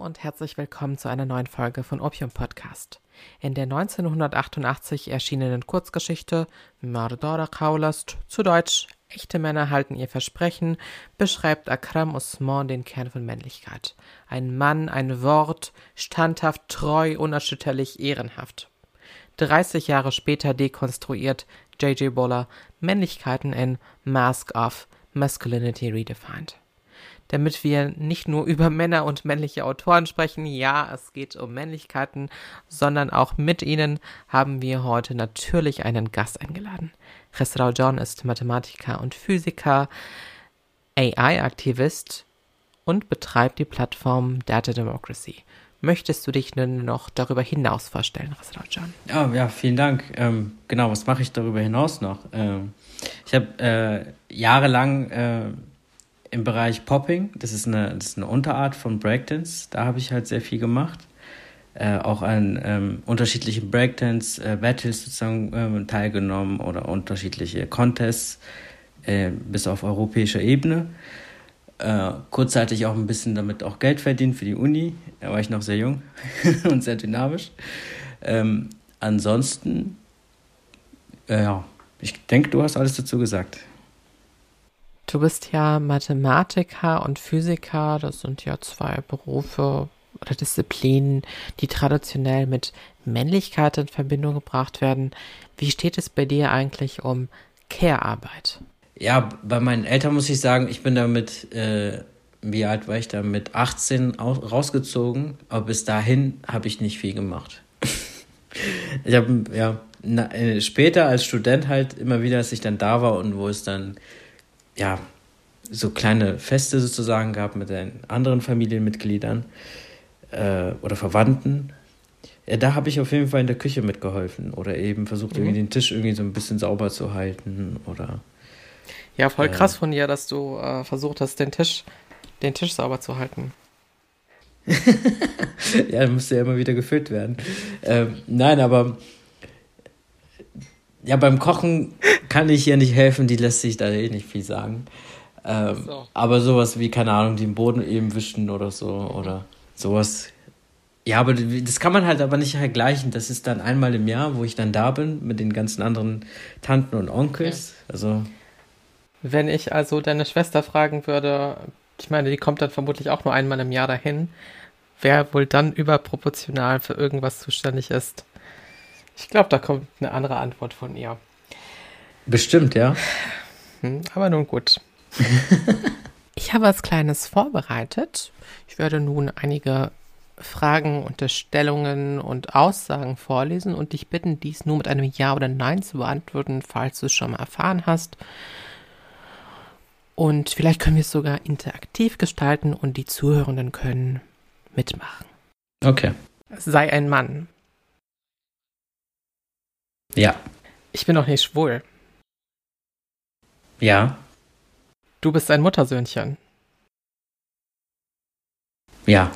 Und herzlich willkommen zu einer neuen Folge von Opium Podcast. In der 1988 erschienenen Kurzgeschichte Mardora Kaulast, zu Deutsch Echte Männer halten ihr Versprechen, beschreibt Akram Osman den Kern von Männlichkeit. Ein Mann, ein Wort, standhaft, treu, unerschütterlich, ehrenhaft. 30 Jahre später dekonstruiert J.J. Boller Männlichkeiten in Mask of Masculinity Redefined damit wir nicht nur über Männer und männliche Autoren sprechen, ja, es geht um Männlichkeiten, sondern auch mit ihnen haben wir heute natürlich einen Gast eingeladen. Khesrau John ist Mathematiker und Physiker, AI-Aktivist und betreibt die Plattform Data Democracy. Möchtest du dich nun noch darüber hinaus vorstellen, Khesrau John? Ja, ja, vielen Dank. Ähm, genau, was mache ich darüber hinaus noch? Ähm, ich habe äh, jahrelang äh, im Bereich Popping, das ist eine, das ist eine Unterart von Breakdance, da habe ich halt sehr viel gemacht. Äh, auch an ähm, unterschiedlichen Breakdance-Battles äh, sozusagen ähm, teilgenommen oder unterschiedliche Contests äh, bis auf europäischer Ebene. Äh, kurzzeitig auch ein bisschen damit auch Geld verdient für die Uni. Da war ich noch sehr jung und sehr dynamisch. Ähm, ansonsten, äh, ja, ich denke, du hast alles dazu gesagt. Du bist ja Mathematiker und Physiker, das sind ja zwei Berufe oder Disziplinen, die traditionell mit Männlichkeit in Verbindung gebracht werden. Wie steht es bei dir eigentlich um Care-Arbeit? Ja, bei meinen Eltern muss ich sagen, ich bin damit, äh, wie alt war ich da, mit 18 rausgezogen, aber bis dahin habe ich nicht viel gemacht. ich habe, ja, na, äh, später als Student halt immer wieder, als ich dann da war und wo es dann ja, so kleine Feste sozusagen gab mit den anderen Familienmitgliedern äh, oder Verwandten. Ja, da habe ich auf jeden Fall in der Küche mitgeholfen oder eben versucht, mhm. irgendwie den Tisch irgendwie so ein bisschen sauber zu halten oder. Ja, voll äh, krass von dir, dass du äh, versucht hast, den Tisch, den Tisch sauber zu halten. ja, musste ja immer wieder gefüllt werden. Ähm, nein, aber ja, beim Kochen kann ich ihr nicht helfen, die lässt sich da eh nicht viel sagen. Ähm, so. Aber sowas wie, keine Ahnung, den Boden eben wischen oder so oder sowas. Ja, aber das kann man halt aber nicht vergleichen. Das ist dann einmal im Jahr, wo ich dann da bin mit den ganzen anderen Tanten und Onkels. Okay. Also. Wenn ich also deine Schwester fragen würde, ich meine, die kommt dann vermutlich auch nur einmal im Jahr dahin, wer wohl dann überproportional für irgendwas zuständig ist. Ich glaube, da kommt eine andere Antwort von ihr. Bestimmt, ja. Hm, aber nun gut. ich habe was Kleines vorbereitet. Ich werde nun einige Fragen, Unterstellungen und Aussagen vorlesen und dich bitten, dies nur mit einem Ja oder Nein zu beantworten, falls du es schon mal erfahren hast. Und vielleicht können wir es sogar interaktiv gestalten und die Zuhörenden können mitmachen. Okay. Sei ein Mann. Ja. Ich bin doch nicht schwul. Ja. Du bist ein Muttersöhnchen. Ja.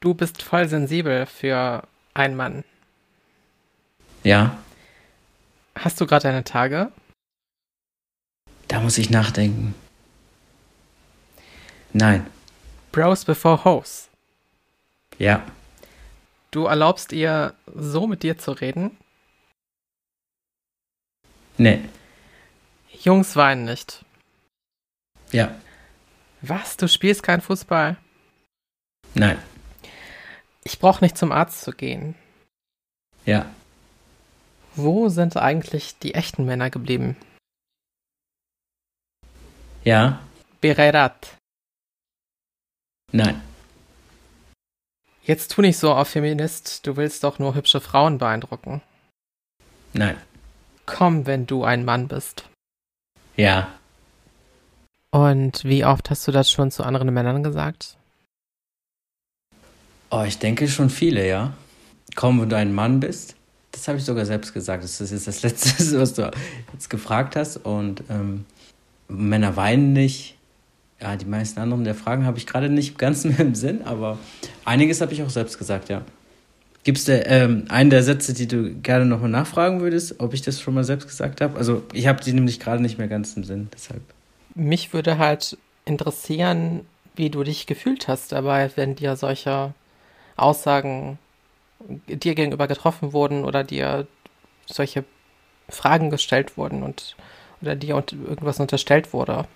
Du bist voll sensibel für einen Mann. Ja. Hast du gerade deine Tage? Da muss ich nachdenken. Nein. Bros before hoes. Ja. Du erlaubst ihr, so mit dir zu reden? Nee. Jungs weinen nicht. Ja. Was? Du spielst kein Fußball? Nein. Ich brauche nicht zum Arzt zu gehen. Ja. Wo sind eigentlich die echten Männer geblieben? Ja. Bererat. Nein. Jetzt tu nicht so auf Feminist, du willst doch nur hübsche Frauen beeindrucken. Nein kommen, wenn du ein Mann bist. Ja. Und wie oft hast du das schon zu anderen Männern gesagt? Oh, ich denke schon viele, ja. Komm, wenn du ein Mann bist. Das habe ich sogar selbst gesagt. Das ist jetzt das Letzte, was du jetzt gefragt hast. Und ähm, Männer weinen nicht. Ja, die meisten anderen der Fragen habe ich gerade nicht ganz mehr im Sinn, aber einiges habe ich auch selbst gesagt, ja. Gibt es ähm, einen der Sätze, die du gerne nochmal nachfragen würdest, ob ich das schon mal selbst gesagt habe? Also ich habe die nämlich gerade nicht mehr ganz im Sinn, deshalb. Mich würde halt interessieren, wie du dich gefühlt hast dabei, wenn dir solche Aussagen dir gegenüber getroffen wurden oder dir solche Fragen gestellt wurden und oder dir irgendwas unterstellt wurde?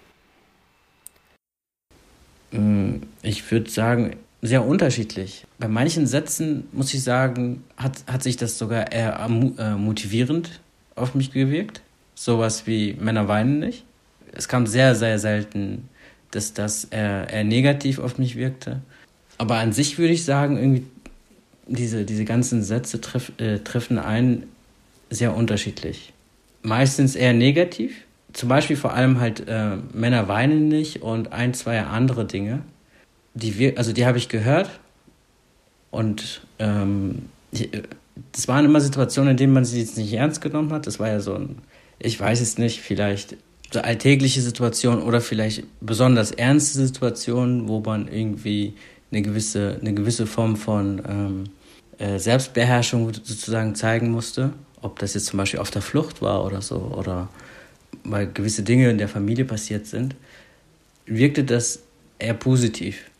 Mm, ich würde sagen, sehr unterschiedlich. Bei manchen Sätzen, muss ich sagen, hat, hat sich das sogar eher äh, motivierend auf mich gewirkt. Sowas wie Männer weinen nicht. Es kam sehr, sehr selten, dass das eher, eher negativ auf mich wirkte. Aber an sich würde ich sagen, irgendwie diese, diese ganzen Sätze treff, äh, treffen einen sehr unterschiedlich. Meistens eher negativ. Zum Beispiel vor allem halt äh, Männer weinen nicht und ein, zwei andere Dinge. Die also die habe ich gehört und ähm, die, das waren immer Situationen, in denen man sie jetzt nicht ernst genommen hat. Das war ja so ein, ich weiß es nicht, vielleicht so alltägliche Situationen oder vielleicht besonders ernste Situationen, wo man irgendwie eine gewisse, eine gewisse Form von ähm, äh, Selbstbeherrschung sozusagen zeigen musste. Ob das jetzt zum Beispiel auf der Flucht war oder so, oder weil gewisse Dinge in der Familie passiert sind, wirkte das eher positiv.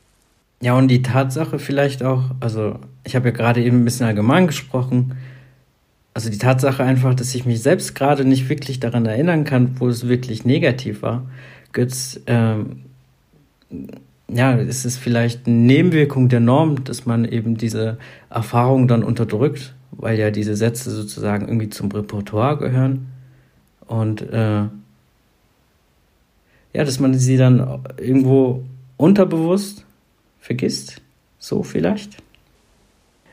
Ja, und die Tatsache vielleicht auch, also ich habe ja gerade eben ein bisschen allgemein gesprochen, also die Tatsache einfach, dass ich mich selbst gerade nicht wirklich daran erinnern kann, wo es wirklich negativ war, Götz, ähm, ja, ist es vielleicht eine Nebenwirkung der Norm, dass man eben diese Erfahrung dann unterdrückt, weil ja diese Sätze sozusagen irgendwie zum Repertoire gehören. Und äh, ja, dass man sie dann irgendwo unterbewusst vergisst. So vielleicht.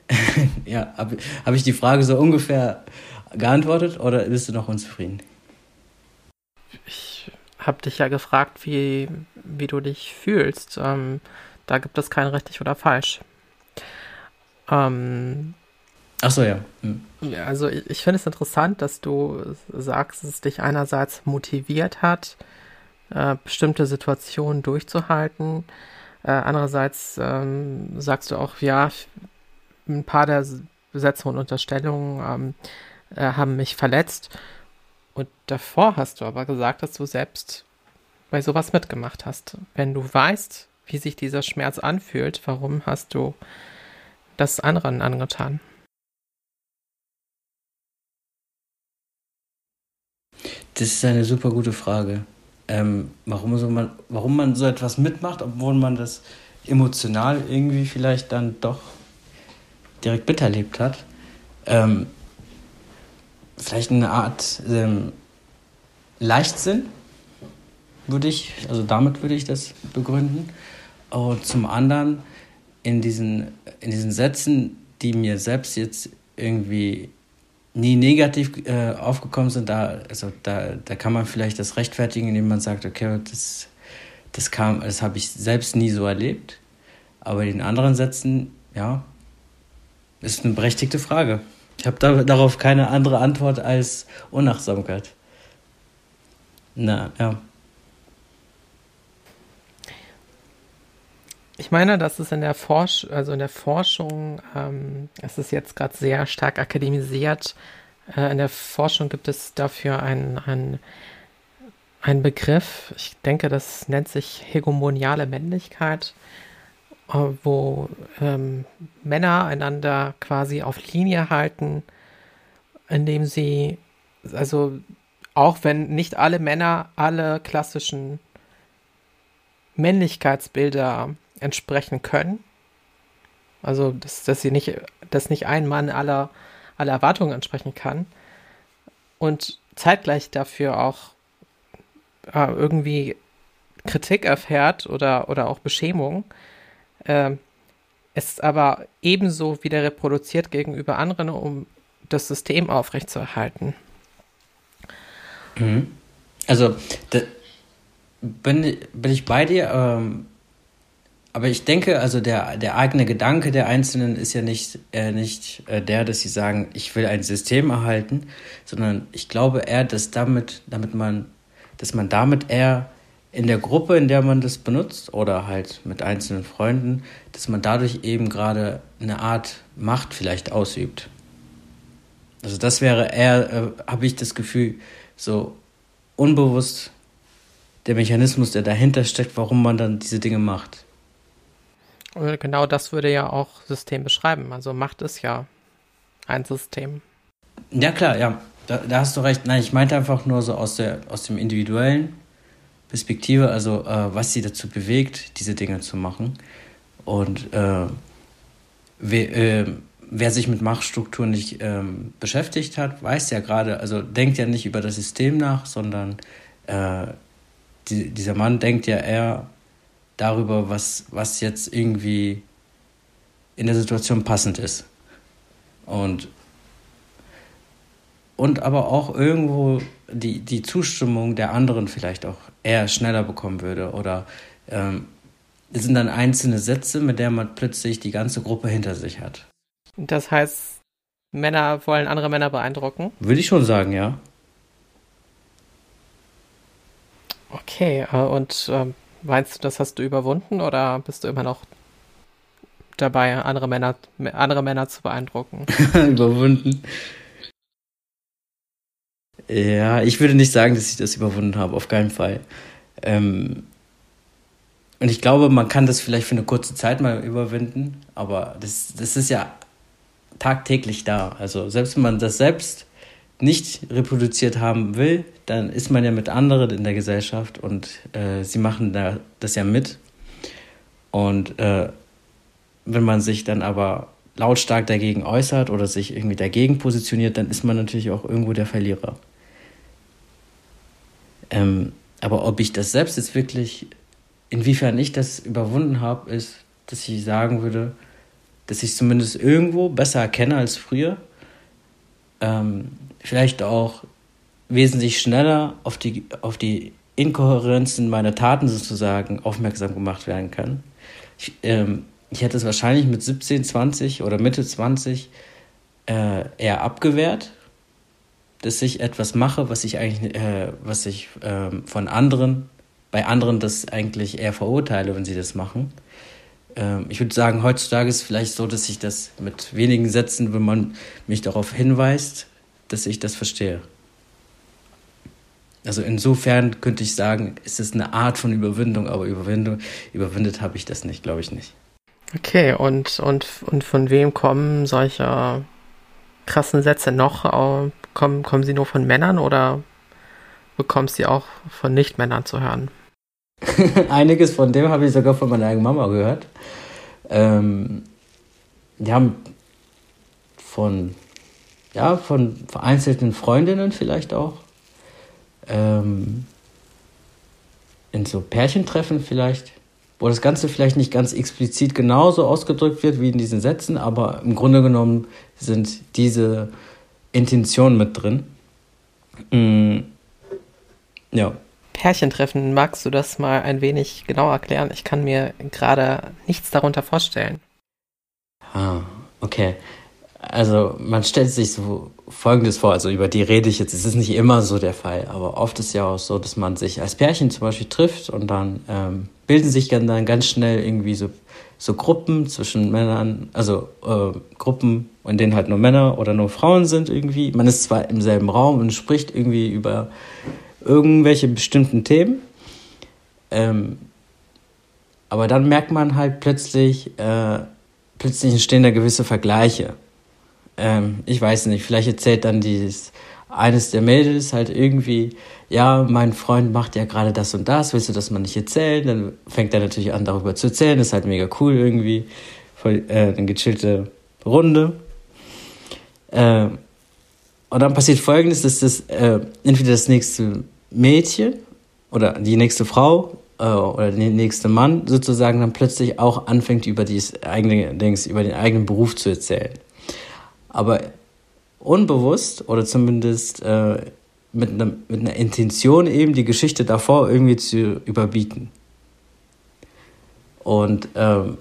ja, habe hab ich die Frage so ungefähr geantwortet oder bist du noch unzufrieden? Ich habe dich ja gefragt, wie, wie du dich fühlst. Ähm, da gibt es kein richtig oder falsch. Ähm, Ach so, ja. Hm. also ich, ich finde es interessant, dass du sagst, dass es dich einerseits motiviert hat, äh, bestimmte Situationen durchzuhalten. Äh, andererseits ähm, sagst du auch, ja, ein paar der Sätze und Unterstellungen ähm, äh, haben mich verletzt. Und davor hast du aber gesagt, dass du selbst bei sowas mitgemacht hast. Wenn du weißt, wie sich dieser Schmerz anfühlt, warum hast du das anderen angetan? Das ist eine super gute Frage. Ähm, warum, so man, warum man so etwas mitmacht, obwohl man das emotional irgendwie vielleicht dann doch direkt miterlebt hat. Ähm, vielleicht eine Art ähm, Leichtsinn, würde ich, also damit würde ich das begründen. Und zum anderen in diesen, in diesen Sätzen, die mir selbst jetzt irgendwie nie negativ äh, aufgekommen sind, da, also da, da kann man vielleicht das rechtfertigen, indem man sagt, okay, das, das kam, das habe ich selbst nie so erlebt. Aber in den anderen Sätzen, ja, ist eine berechtigte Frage. Ich habe da, darauf keine andere Antwort als Unachtsamkeit. Na, ja. Ich meine, dass es in der Forsch also in der Forschung, ähm, es ist jetzt gerade sehr stark akademisiert. Äh, in der Forschung gibt es dafür einen, einen, einen Begriff. Ich denke, das nennt sich hegemoniale Männlichkeit, äh, wo ähm, Männer einander quasi auf Linie halten, indem sie, also auch wenn nicht alle Männer alle klassischen Männlichkeitsbilder entsprechen können. Also, dass, dass sie nicht, dass nicht ein Mann aller, aller Erwartungen entsprechen kann. Und zeitgleich dafür auch äh, irgendwie Kritik erfährt oder, oder auch Beschämung, äh, es aber ebenso wieder reproduziert gegenüber anderen, um das System aufrechtzuerhalten. Mhm. Also, bin, bin ich bei dir, ähm, aber ich denke, also der, der eigene Gedanke der Einzelnen ist ja nicht, äh, nicht äh, der, dass sie sagen, ich will ein System erhalten, sondern ich glaube eher, dass damit, damit man, dass man damit eher in der Gruppe, in der man das benutzt, oder halt mit einzelnen Freunden, dass man dadurch eben gerade eine Art Macht vielleicht ausübt. Also das wäre eher, äh, habe ich das Gefühl, so unbewusst der Mechanismus, der dahinter steckt, warum man dann diese Dinge macht. Genau das würde ja auch System beschreiben. Also Macht ist ja ein System. Ja, klar, ja. Da, da hast du recht. Nein, ich meinte einfach nur so aus, der, aus dem individuellen Perspektive, also äh, was sie dazu bewegt, diese Dinge zu machen. Und äh, wer, äh, wer, sich mit Machtstrukturen nicht ähm, beschäftigt hat, weiß ja gerade, also denkt ja nicht über das System nach, sondern äh, die, dieser Mann denkt ja eher darüber, was, was jetzt irgendwie in der Situation passend ist. Und, und aber auch irgendwo die, die Zustimmung der anderen vielleicht auch eher schneller bekommen würde. Oder ähm, es sind dann einzelne Sätze, mit der man plötzlich die ganze Gruppe hinter sich hat. Das heißt, Männer wollen andere Männer beeindrucken? Würde ich schon sagen, ja. Okay, äh, und ähm, Meinst du, das hast du überwunden oder bist du immer noch dabei, andere Männer, andere Männer zu beeindrucken? überwunden. Ja, ich würde nicht sagen, dass ich das überwunden habe, auf keinen Fall. Ähm, und ich glaube, man kann das vielleicht für eine kurze Zeit mal überwinden, aber das, das ist ja tagtäglich da. Also selbst wenn man das selbst nicht reproduziert haben will, dann ist man ja mit anderen in der Gesellschaft und äh, sie machen da das ja mit. Und äh, wenn man sich dann aber lautstark dagegen äußert oder sich irgendwie dagegen positioniert, dann ist man natürlich auch irgendwo der Verlierer. Ähm, aber ob ich das selbst jetzt wirklich, inwiefern ich das überwunden habe, ist, dass ich sagen würde, dass ich es zumindest irgendwo besser erkenne als früher. Ähm, vielleicht auch wesentlich schneller auf die, auf die Inkohärenzen meiner Taten sozusagen aufmerksam gemacht werden kann. Ich, ähm, ich hätte es wahrscheinlich mit 17, 20 oder Mitte 20 äh, eher abgewehrt, dass ich etwas mache, was ich eigentlich, äh, was ich äh, von anderen, bei anderen das eigentlich eher verurteile, wenn sie das machen. Ähm, ich würde sagen, heutzutage ist es vielleicht so, dass ich das mit wenigen Sätzen, wenn man mich darauf hinweist, dass ich das verstehe. Also insofern könnte ich sagen, ist es eine Art von Überwindung, aber Überwindung, überwindet habe ich das nicht, glaube ich nicht. Okay, und, und, und von wem kommen solche krassen Sätze noch? Kommen, kommen sie nur von Männern oder bekommst du sie auch von Nicht-Männern zu hören? Einiges von dem habe ich sogar von meiner eigenen Mama gehört. Ähm, die haben von ja, von vereinzelten Freundinnen vielleicht auch. Ähm, in so Pärchentreffen vielleicht, wo das Ganze vielleicht nicht ganz explizit genauso ausgedrückt wird wie in diesen Sätzen, aber im Grunde genommen sind diese Intentionen mit drin. Mhm. Ja. Pärchentreffen, magst du das mal ein wenig genauer erklären? Ich kann mir gerade nichts darunter vorstellen. Ah, okay. Also man stellt sich so Folgendes vor, also über die rede ich jetzt, es ist nicht immer so der Fall, aber oft ist ja auch so, dass man sich als Pärchen zum Beispiel trifft und dann ähm, bilden sich dann ganz schnell irgendwie so, so Gruppen zwischen Männern, also äh, Gruppen, in denen halt nur Männer oder nur Frauen sind irgendwie. Man ist zwar im selben Raum und spricht irgendwie über irgendwelche bestimmten Themen, ähm, aber dann merkt man halt plötzlich, äh, plötzlich entstehen da gewisse Vergleiche ähm, ich weiß nicht, vielleicht erzählt dann dieses eines der Mädels halt irgendwie, ja, mein Freund macht ja gerade das und das, willst du das mal nicht erzählen? Dann fängt er natürlich an, darüber zu erzählen, ist halt mega cool irgendwie, voll äh, eine gechillte Runde. Äh, und dann passiert folgendes, dass das äh, entweder das nächste Mädchen oder die nächste Frau äh, oder der nächste Mann sozusagen dann plötzlich auch anfängt, über, dieses eigene, Dings, über den eigenen Beruf zu erzählen aber unbewusst oder zumindest äh, mit, einer, mit einer Intention eben die Geschichte davor irgendwie zu überbieten. Und ähm,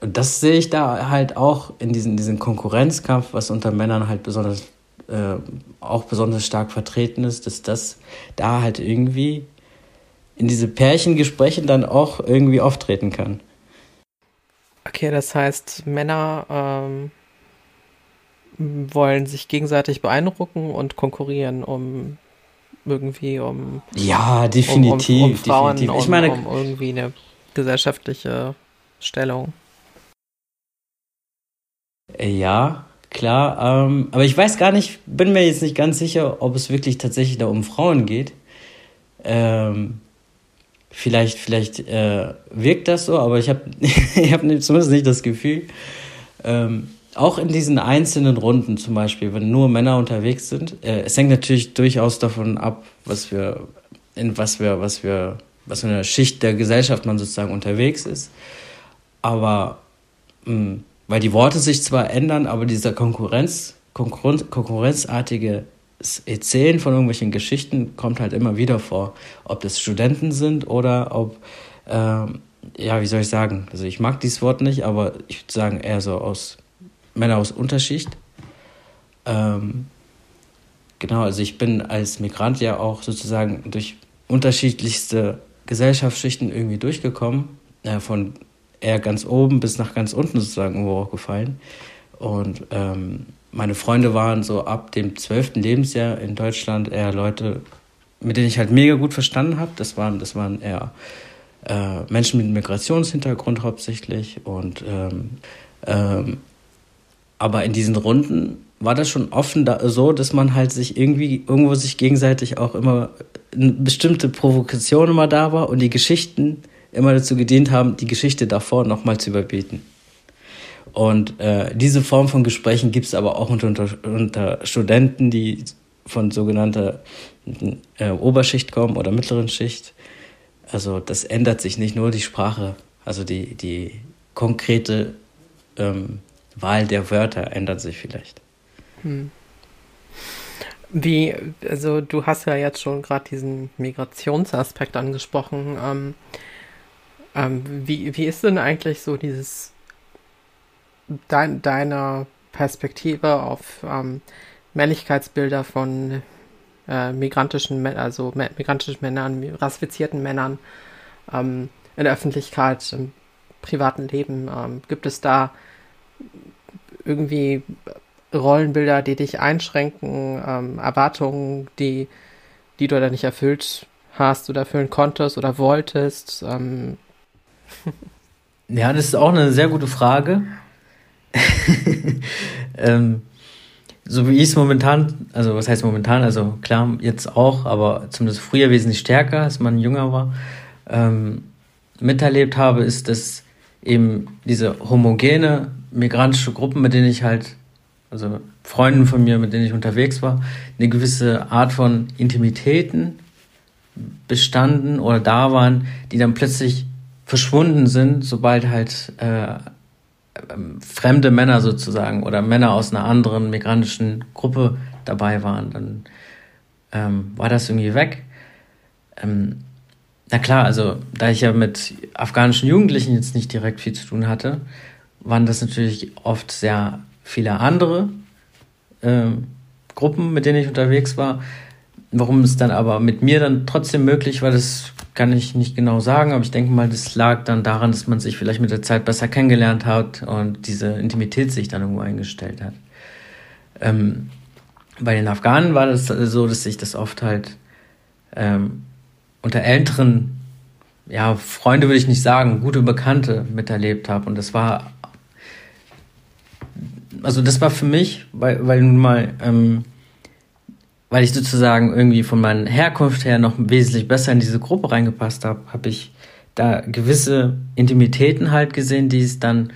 das sehe ich da halt auch in diesem diesen Konkurrenzkampf, was unter Männern halt besonders äh, auch besonders stark vertreten ist, dass das da halt irgendwie in diese Pärchengespräche dann auch irgendwie auftreten kann. Okay, das heißt, Männer ähm, wollen sich gegenseitig beeindrucken und konkurrieren um irgendwie um ja definitiv, um, um, um Frauen definitiv. Ich meine um irgendwie eine gesellschaftliche Stellung. Ja, klar. Ähm, aber ich weiß gar nicht, bin mir jetzt nicht ganz sicher, ob es wirklich tatsächlich da um Frauen geht. Ähm, vielleicht vielleicht äh, wirkt das so, aber ich habe ich hab zumindest nicht das Gefühl. Ähm, auch in diesen einzelnen Runden zum Beispiel, wenn nur Männer unterwegs sind, äh, es hängt natürlich durchaus davon ab, was wir, in was wir, was wir, was für eine Schicht der Gesellschaft man sozusagen unterwegs ist. Aber mh, hm, weil die Worte sich zwar ändern, aber dieser Konkurrenz, Konkurrenz, konkurrenzartige Erzählen von irgendwelchen Geschichten kommt halt immer wieder vor. Ob das Studenten sind oder ob, ähm, ja, wie soll ich sagen? Also ich mag dieses Wort nicht, aber ich würde sagen eher so aus Männer aus Unterschicht. Ähm, genau, also ich bin als Migrant ja auch sozusagen durch unterschiedlichste Gesellschaftsschichten irgendwie durchgekommen. Äh, von eher ganz oben bis nach ganz unten sozusagen irgendwo auch gefallen. Und ähm, meine Freunde waren so ab dem zwölften Lebensjahr in Deutschland eher Leute, mit denen ich halt mega gut verstanden habe. Das waren, das waren eher äh, Menschen mit Migrationshintergrund hauptsächlich. Und ähm, ähm, aber in diesen Runden war das schon offen da, so, dass man halt sich irgendwie irgendwo sich gegenseitig auch immer eine bestimmte Provokation immer da war und die Geschichten immer dazu gedient haben, die Geschichte davor nochmal zu überbieten. Und äh, diese Form von Gesprächen gibt es aber auch unter, unter, unter Studenten, die von sogenannter äh, Oberschicht kommen oder mittleren Schicht. Also das ändert sich nicht nur die Sprache, also die, die konkrete ähm, Wahl der Wörter ändert sich vielleicht. Hm. Wie, also du hast ja jetzt schon gerade diesen Migrationsaspekt angesprochen. Ähm, ähm, wie, wie ist denn eigentlich so dieses dein, deiner Perspektive auf ähm, Männlichkeitsbilder von äh, migrantischen, also migrantischen Männern, rassifizierten Männern ähm, in der Öffentlichkeit, im privaten Leben? Ähm, gibt es da irgendwie Rollenbilder, die dich einschränken, ähm, Erwartungen, die, die du da nicht erfüllt hast oder erfüllen konntest oder wolltest? Ähm, ja, das ist auch eine sehr gute Frage. ähm, so wie ich es momentan, also was heißt momentan, also klar, jetzt auch, aber zumindest früher wesentlich stärker, als man jünger war, ähm, miterlebt habe, ist, dass eben diese homogene migrantische Gruppen, mit denen ich halt, also Freunden von mir, mit denen ich unterwegs war, eine gewisse Art von Intimitäten bestanden oder da waren, die dann plötzlich verschwunden sind, sobald halt äh, ähm, fremde Männer sozusagen oder Männer aus einer anderen migrantischen Gruppe dabei waren, dann ähm, war das irgendwie weg. Ähm, na klar, also da ich ja mit afghanischen Jugendlichen jetzt nicht direkt viel zu tun hatte, waren das natürlich oft sehr viele andere ähm, Gruppen, mit denen ich unterwegs war. Warum es dann aber mit mir dann trotzdem möglich war, das kann ich nicht genau sagen, aber ich denke mal, das lag dann daran, dass man sich vielleicht mit der Zeit besser kennengelernt hat und diese Intimität sich dann irgendwo eingestellt hat. Ähm, bei den Afghanen war das so, dass ich das oft halt ähm, unter älteren, ja, Freunde würde ich nicht sagen, gute Bekannte miterlebt habe. Und das war, also das war für mich, weil, weil nun mal, ähm, weil ich sozusagen irgendwie von meiner Herkunft her noch wesentlich besser in diese Gruppe reingepasst habe, habe ich da gewisse Intimitäten halt gesehen, die es dann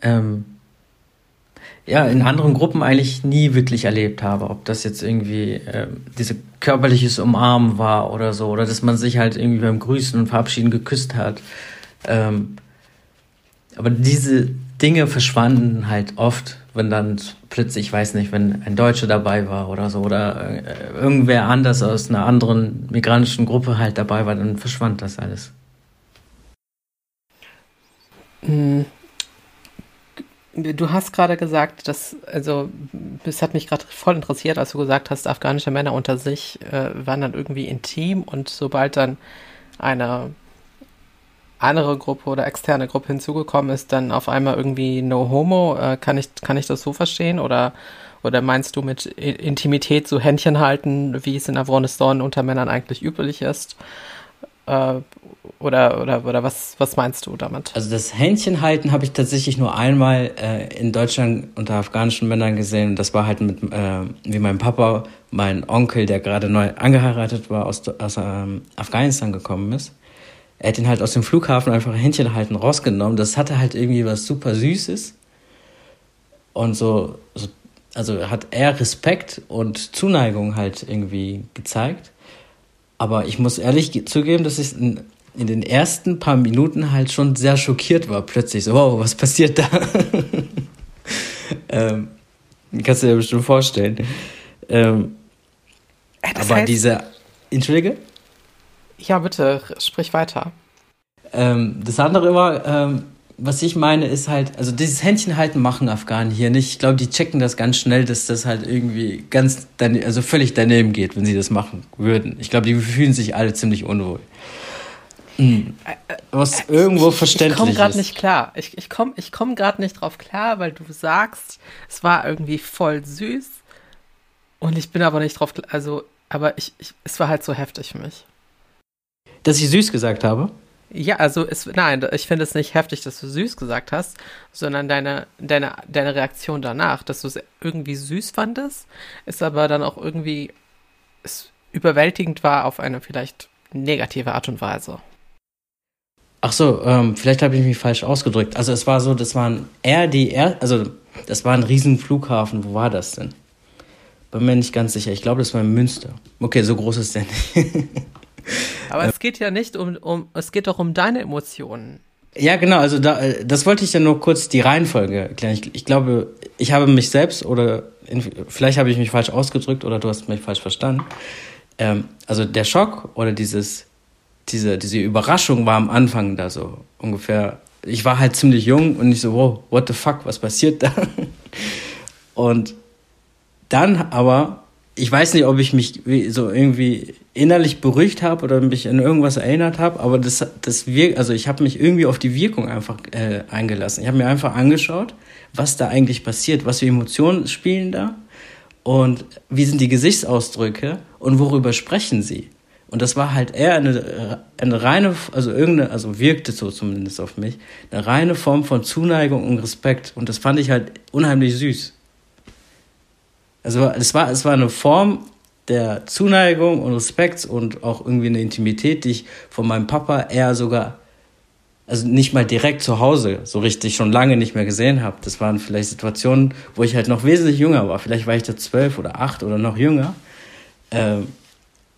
ähm, ja in anderen Gruppen eigentlich nie wirklich erlebt habe. Ob das jetzt irgendwie ähm, diese körperliches Umarmen war oder so, oder dass man sich halt irgendwie beim Grüßen und Verabschieden geküsst hat. Ähm, aber diese Dinge verschwanden halt oft, wenn dann plötzlich, ich weiß nicht, wenn ein Deutscher dabei war oder so, oder äh, irgendwer anders aus einer anderen migrantischen Gruppe halt dabei war, dann verschwand das alles. Hm. Du hast gerade gesagt, dass, also, das hat mich gerade voll interessiert, als du gesagt hast, afghanische Männer unter sich äh, waren dann irgendwie intim und sobald dann eine andere Gruppe oder externe Gruppe hinzugekommen ist, dann auf einmal irgendwie no homo. Äh, kann, ich, kann ich das so verstehen? Oder, oder meinst du mit Intimität so Händchen halten, wie es in Afghanistan unter Männern eigentlich üblich ist? Äh, oder, oder, oder was, was meinst du damit? Also das Händchen halten habe ich tatsächlich nur einmal äh, in Deutschland unter afghanischen Männern gesehen. Das war halt mit, äh, wie mein Papa, mein Onkel, der gerade neu angeheiratet war, aus, aus ähm, Afghanistan gekommen ist. Er hat ihn halt aus dem Flughafen einfach Händchen halten rausgenommen. Das hatte halt irgendwie was super Süßes. Und so, so also hat er Respekt und Zuneigung halt irgendwie gezeigt. Aber ich muss ehrlich zugeben, dass ich in, in den ersten paar Minuten halt schon sehr schockiert war. Plötzlich so, wow, was passiert da? ähm, kannst du dir bestimmt vorstellen. Ähm, das aber heißt, diese. Entschuldige? Ja, bitte, sprich weiter. Ähm, das andere war, ähm, was ich meine, ist halt, also dieses Händchenhalten machen Afghanen hier nicht. Ich glaube, die checken das ganz schnell, dass das halt irgendwie ganz, also völlig daneben geht, wenn sie das machen würden. Ich glaube, die fühlen sich alle ziemlich unwohl. Mhm. Was äh, irgendwo ich, verständlich ist. Ich komme gerade nicht klar. Ich, ich komme ich komm gerade nicht drauf klar, weil du sagst, es war irgendwie voll süß. Und ich bin aber nicht drauf, also, aber ich, ich, es war halt so heftig für mich. Dass ich süß gesagt habe? Ja, also es, nein, ich finde es nicht heftig, dass du süß gesagt hast, sondern deine, deine, deine Reaktion danach, dass du es irgendwie süß fandest, ist aber dann auch irgendwie überwältigend war auf eine vielleicht negative Art und Weise. Ach so, ähm, vielleicht habe ich mich falsch ausgedrückt. Also es war so, das waren eher die, also das war ein Riesenflughafen. Wo war das denn? Bin mir nicht ganz sicher. Ich glaube, das war in Münster. Okay, so groß ist der nicht. Aber es geht ja nicht um, um, es geht doch um deine Emotionen. Ja, genau, also da, äh, das wollte ich ja nur kurz die Reihenfolge erklären. Ich, ich glaube, ich habe mich selbst oder in, vielleicht habe ich mich falsch ausgedrückt oder du hast mich falsch verstanden. Ähm, also der Schock oder dieses, diese, diese Überraschung war am Anfang da so ungefähr. Ich war halt ziemlich jung und ich so, wow, what the fuck, was passiert da? Und dann aber ich weiß nicht, ob ich mich so irgendwie innerlich beruhigt habe oder mich an irgendwas erinnert habe, aber das, das wirkt, also ich habe mich irgendwie auf die Wirkung einfach äh, eingelassen. Ich habe mir einfach angeschaut, was da eigentlich passiert, was für Emotionen spielen da und wie sind die Gesichtsausdrücke und worüber sprechen sie. Und das war halt eher eine, eine reine, also irgendeine, also wirkte so zumindest auf mich, eine reine Form von Zuneigung und Respekt. Und das fand ich halt unheimlich süß. Also es war, es war eine Form der Zuneigung und Respekt und auch irgendwie eine Intimität, die ich von meinem Papa eher sogar, also nicht mal direkt zu Hause so richtig schon lange nicht mehr gesehen habe. Das waren vielleicht Situationen, wo ich halt noch wesentlich jünger war. Vielleicht war ich da zwölf oder acht oder noch jünger. Ähm,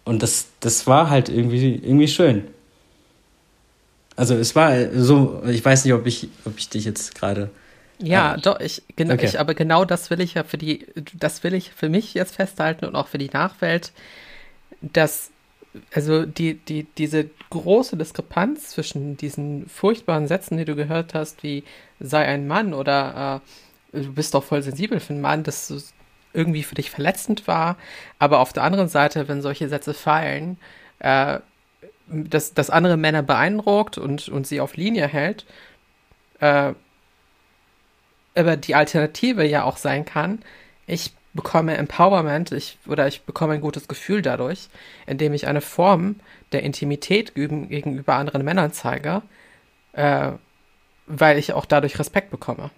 und das, das war halt irgendwie, irgendwie schön. Also es war so, ich weiß nicht, ob ich, ob ich dich jetzt gerade ja, doch, ich, genau, okay. ich, aber genau das will ich ja für die, das will ich für mich jetzt festhalten und auch für die Nachwelt, dass, also die, die, diese große Diskrepanz zwischen diesen furchtbaren Sätzen, die du gehört hast, wie sei ein Mann oder äh, du bist doch voll sensibel für einen Mann, dass es irgendwie für dich verletzend war, aber auf der anderen Seite, wenn solche Sätze fallen, äh, dass, dass andere Männer beeindruckt und, und sie auf Linie hält, äh, aber die Alternative ja auch sein kann, ich bekomme Empowerment ich, oder ich bekomme ein gutes Gefühl dadurch, indem ich eine Form der Intimität gegenüber anderen Männern zeige, äh, weil ich auch dadurch Respekt bekomme.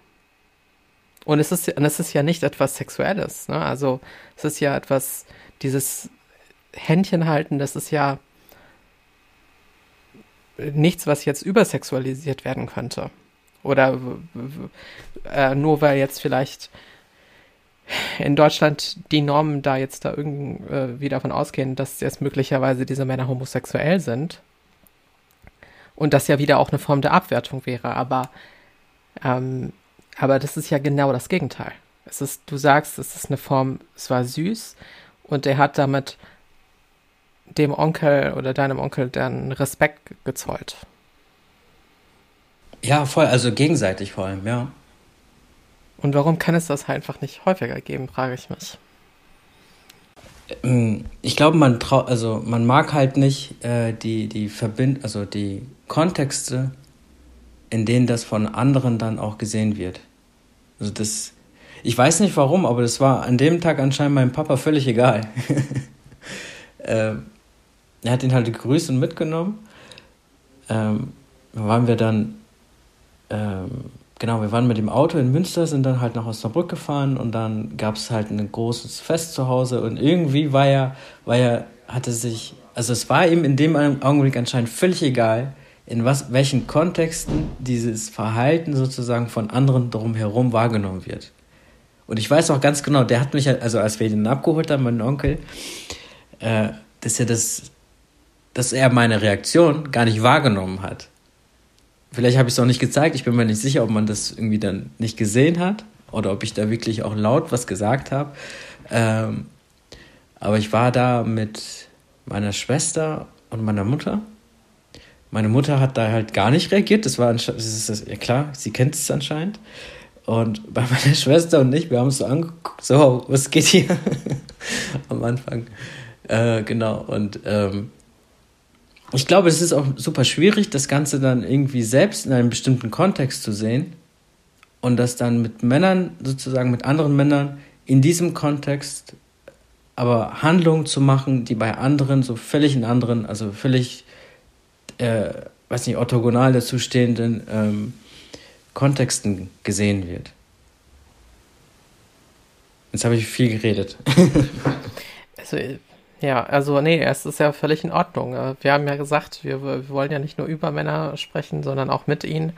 Und es ist, und es ist ja nicht etwas Sexuelles, ne? Also es ist ja etwas, dieses Händchen halten, das ist ja nichts, was jetzt übersexualisiert werden könnte. Oder äh, nur weil jetzt vielleicht in Deutschland die Normen da jetzt da irgendwie äh, davon ausgehen, dass jetzt möglicherweise diese Männer homosexuell sind. Und das ja wieder auch eine Form der Abwertung wäre. Aber, ähm, aber das ist ja genau das Gegenteil. Es ist, du sagst, es ist eine Form, es war süß und er hat damit dem Onkel oder deinem Onkel dann Respekt gezollt. Ja, voll, also gegenseitig vor allem, ja. Und warum kann es das halt einfach nicht häufiger geben, frage ich mich. Ähm, ich glaube, man trau also man mag halt nicht äh, die, die Verbind also die Kontexte, in denen das von anderen dann auch gesehen wird. Also das, ich weiß nicht warum, aber das war an dem Tag anscheinend meinem Papa völlig egal. äh, er hat ihn halt gegrüßt und mitgenommen ähm, waren wir dann, ähm, genau, wir waren mit dem Auto in Münster, sind dann halt nach Osnabrück gefahren und dann gab es halt ein großes Fest zu Hause und irgendwie war er, war er, hatte sich, also es war ihm in dem Augenblick anscheinend völlig egal, in was, welchen Kontexten dieses Verhalten sozusagen von anderen drumherum wahrgenommen wird. Und ich weiß auch ganz genau, der hat mich, also als wir ihn abgeholt haben, mein Onkel, äh, dass er das, dass er meine Reaktion gar nicht wahrgenommen hat. Vielleicht habe ich es auch nicht gezeigt, ich bin mir nicht sicher, ob man das irgendwie dann nicht gesehen hat oder ob ich da wirklich auch laut was gesagt habe. Ähm, aber ich war da mit meiner Schwester und meiner Mutter meine Mutter hat da halt gar nicht reagiert. Das war das ist das, ja klar, sie kennt es anscheinend. Und bei meiner Schwester und ich, wir haben uns so angeguckt, so, was geht hier am Anfang. Äh, genau, und ähm, ich glaube, es ist auch super schwierig, das Ganze dann irgendwie selbst in einem bestimmten Kontext zu sehen und das dann mit Männern, sozusagen mit anderen Männern in diesem Kontext aber Handlungen zu machen, die bei anderen so völlig in anderen, also völlig äh, weiß nicht, orthogonal dazu stehenden ähm, Kontexten gesehen wird. Jetzt habe ich viel geredet. also, ja, also nee, es ist ja völlig in Ordnung. Äh, wir haben ja gesagt, wir, wir wollen ja nicht nur über Männer sprechen, sondern auch mit ihnen.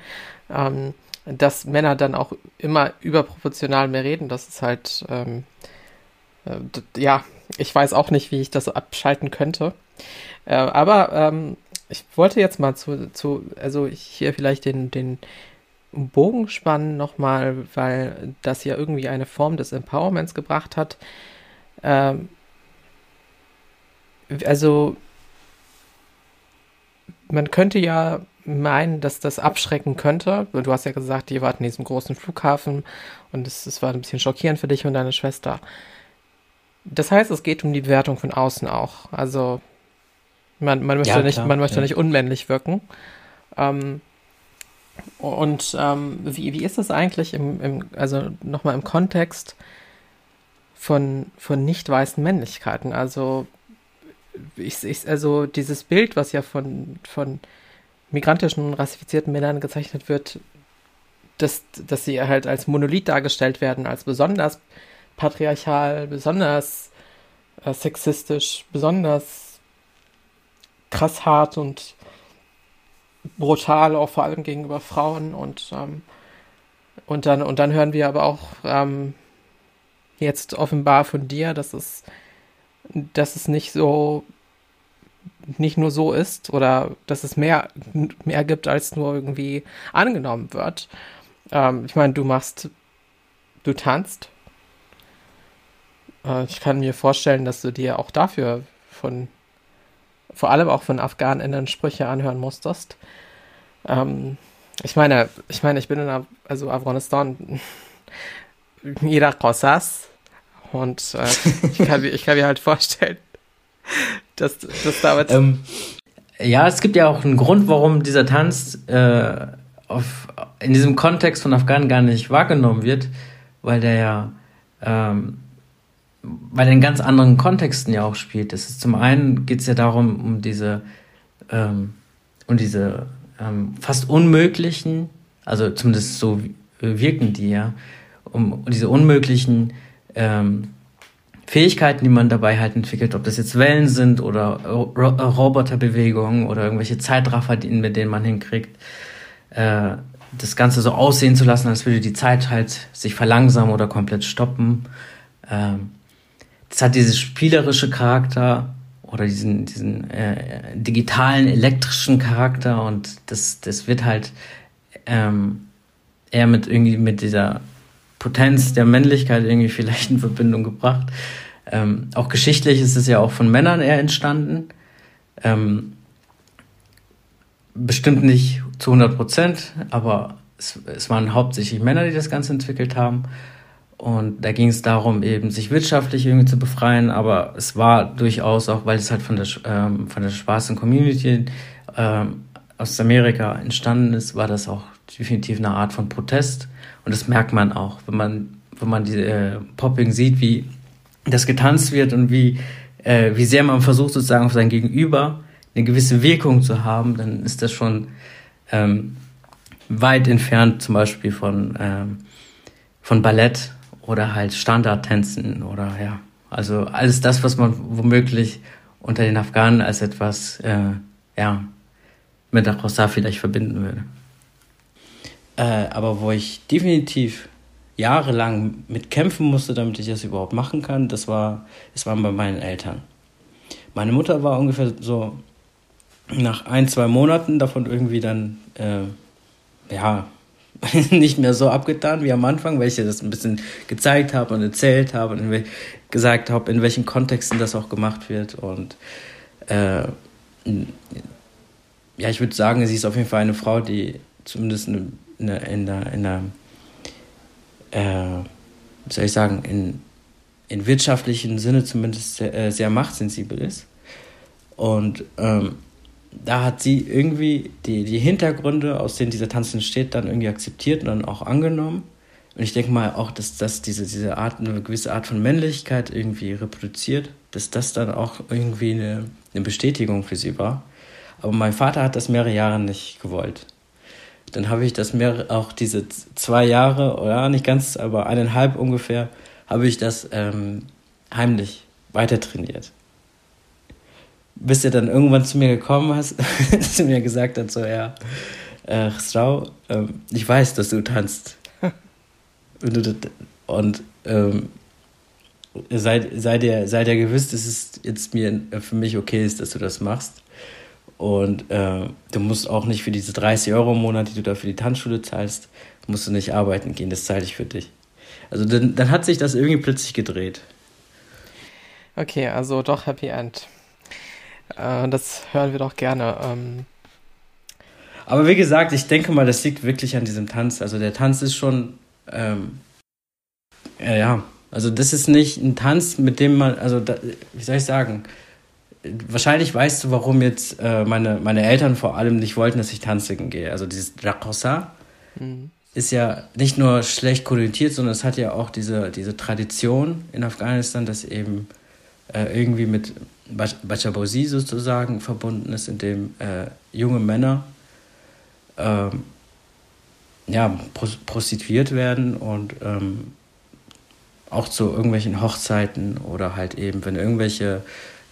Ähm, dass Männer dann auch immer überproportional mehr reden, das ist halt, ähm, äh, ja, ich weiß auch nicht, wie ich das abschalten könnte. Äh, aber ähm, ich wollte jetzt mal zu, zu also hier vielleicht den, den Bogen spannen nochmal, weil das ja irgendwie eine Form des Empowerments gebracht hat. Ähm, also man könnte ja meinen, dass das abschrecken könnte. Du hast ja gesagt, ihr wart in diesem großen Flughafen und es, es war ein bisschen schockierend für dich und deine Schwester. Das heißt, es geht um die Bewertung von außen auch. Also man, man möchte, ja, nicht, man möchte ja. nicht unmännlich wirken. Ähm, und ähm, wie, wie ist das eigentlich im, im also nochmal im Kontext von, von nicht weißen Männlichkeiten? Also, ich, ich, also dieses Bild, was ja von, von migrantischen, rassifizierten Männern gezeichnet wird, dass, dass sie halt als Monolith dargestellt werden, als besonders patriarchal, besonders äh, sexistisch, besonders krass hart und brutal, auch vor allem gegenüber Frauen. Und, ähm, und, dann, und dann hören wir aber auch ähm, jetzt offenbar von dir, dass es, dass es nicht so nicht nur so ist oder dass es mehr, mehr gibt, als nur irgendwie angenommen wird. Ähm, ich meine, du machst, du tanzt. Äh, ich kann mir vorstellen, dass du dir auch dafür von vor allem auch von AfghanInnen Sprüche anhören musstest. Ähm, ich meine, ich meine, ich bin in also Afghanistan jeder Kosas und äh, ich, kann, ich kann mir halt vorstellen, dass das damit. Ähm, ja, es gibt ja auch einen Grund, warum dieser Tanz äh, auf, in diesem Kontext von Afghanen gar nicht wahrgenommen wird, weil der ja ähm, weil er in ganz anderen Kontexten ja auch spielt. Das ist zum einen geht es ja darum, um diese, ähm, um diese ähm, fast unmöglichen, also zumindest so wirken die ja, um diese unmöglichen ähm, Fähigkeiten, die man dabei halt entwickelt, ob das jetzt Wellen sind oder Ro Roboterbewegungen oder irgendwelche Zeitraffer, mit denen man hinkriegt, äh, das Ganze so aussehen zu lassen, als würde die Zeit halt sich verlangsamen oder komplett stoppen. Ähm, das hat dieses spielerische Charakter oder diesen, diesen äh, digitalen, elektrischen Charakter und das, das wird halt ähm, eher mit irgendwie mit dieser Potenz der Männlichkeit irgendwie vielleicht in Verbindung gebracht. Ähm, auch geschichtlich ist es ja auch von Männern eher entstanden. Ähm, bestimmt nicht zu 100 Prozent, aber es, es waren hauptsächlich Männer, die das Ganze entwickelt haben. Und da ging es darum, eben sich wirtschaftlich irgendwie zu befreien, aber es war durchaus auch, weil es halt von der, ähm, von der schwarzen Community ähm, aus Amerika entstanden ist, war das auch definitiv eine Art von Protest. Und das merkt man auch, wenn man, wenn man diese äh, Popping sieht, wie das getanzt wird und wie, äh, wie sehr man versucht, sozusagen auf sein Gegenüber eine gewisse Wirkung zu haben, dann ist das schon ähm, weit entfernt zum Beispiel von, ähm, von Ballett oder halt Standardtänzen oder ja, also alles das, was man womöglich unter den Afghanen als etwas, äh, ja, mit der Rosa vielleicht verbinden würde. Äh, aber wo ich definitiv jahrelang mit kämpfen musste, damit ich das überhaupt machen kann, das war, das waren bei meinen Eltern. Meine Mutter war ungefähr so nach ein, zwei Monaten davon irgendwie dann, äh, ja, nicht mehr so abgetan wie am Anfang, weil ich ihr das ein bisschen gezeigt habe und erzählt habe und gesagt habe, in welchen Kontexten das auch gemacht wird. Und äh, ja, ich würde sagen, sie ist auf jeden Fall eine Frau, die zumindest in, in, in der, in der äh, wie soll ich sagen, in, in wirtschaftlichen Sinne zumindest sehr, äh, sehr machtsensibel ist. Und ähm, da hat sie irgendwie die, die Hintergründe, aus denen dieser Tanz entsteht, dann irgendwie akzeptiert und dann auch angenommen. Und ich denke mal auch, dass das diese, diese Art, eine gewisse Art von Männlichkeit irgendwie reproduziert, dass das dann auch irgendwie eine, eine Bestätigung für sie war. Aber mein Vater hat das mehrere Jahre nicht gewollt. Dann habe ich das mehrere, auch diese zwei Jahre, oder nicht ganz, aber eineinhalb ungefähr, habe ich das ähm, heimlich weiter trainiert bis er dann irgendwann zu mir gekommen ist, er mir gesagt hat, so, ja, äh, Strau, ähm, ich weiß, dass du tanzt. und ähm, sei, sei, dir, sei dir gewiss, dass es jetzt mir für mich okay ist, dass du das machst. Und äh, du musst auch nicht für diese 30 Euro im Monat, die du da für die Tanzschule zahlst, musst du nicht arbeiten gehen, das zahle ich für dich. Also dann, dann hat sich das irgendwie plötzlich gedreht. Okay, also doch Happy End. Äh, das hören wir doch gerne. Ähm. Aber wie gesagt, ich denke mal, das liegt wirklich an diesem Tanz. Also der Tanz ist schon, ähm, ja, ja, also das ist nicht ein Tanz, mit dem man, also da, wie soll ich sagen, wahrscheinlich weißt du, warum jetzt äh, meine, meine Eltern vor allem nicht wollten, dass ich tanzen gehe. Also dieses Rakosa mhm. ist ja nicht nur schlecht konnotiert, sondern es hat ja auch diese, diese Tradition in Afghanistan, dass eben äh, irgendwie mit Bachabosi sozusagen verbunden ist, in dem äh, junge Männer ähm, ja, prostituiert werden und ähm, auch zu irgendwelchen Hochzeiten oder halt eben, wenn irgendwelche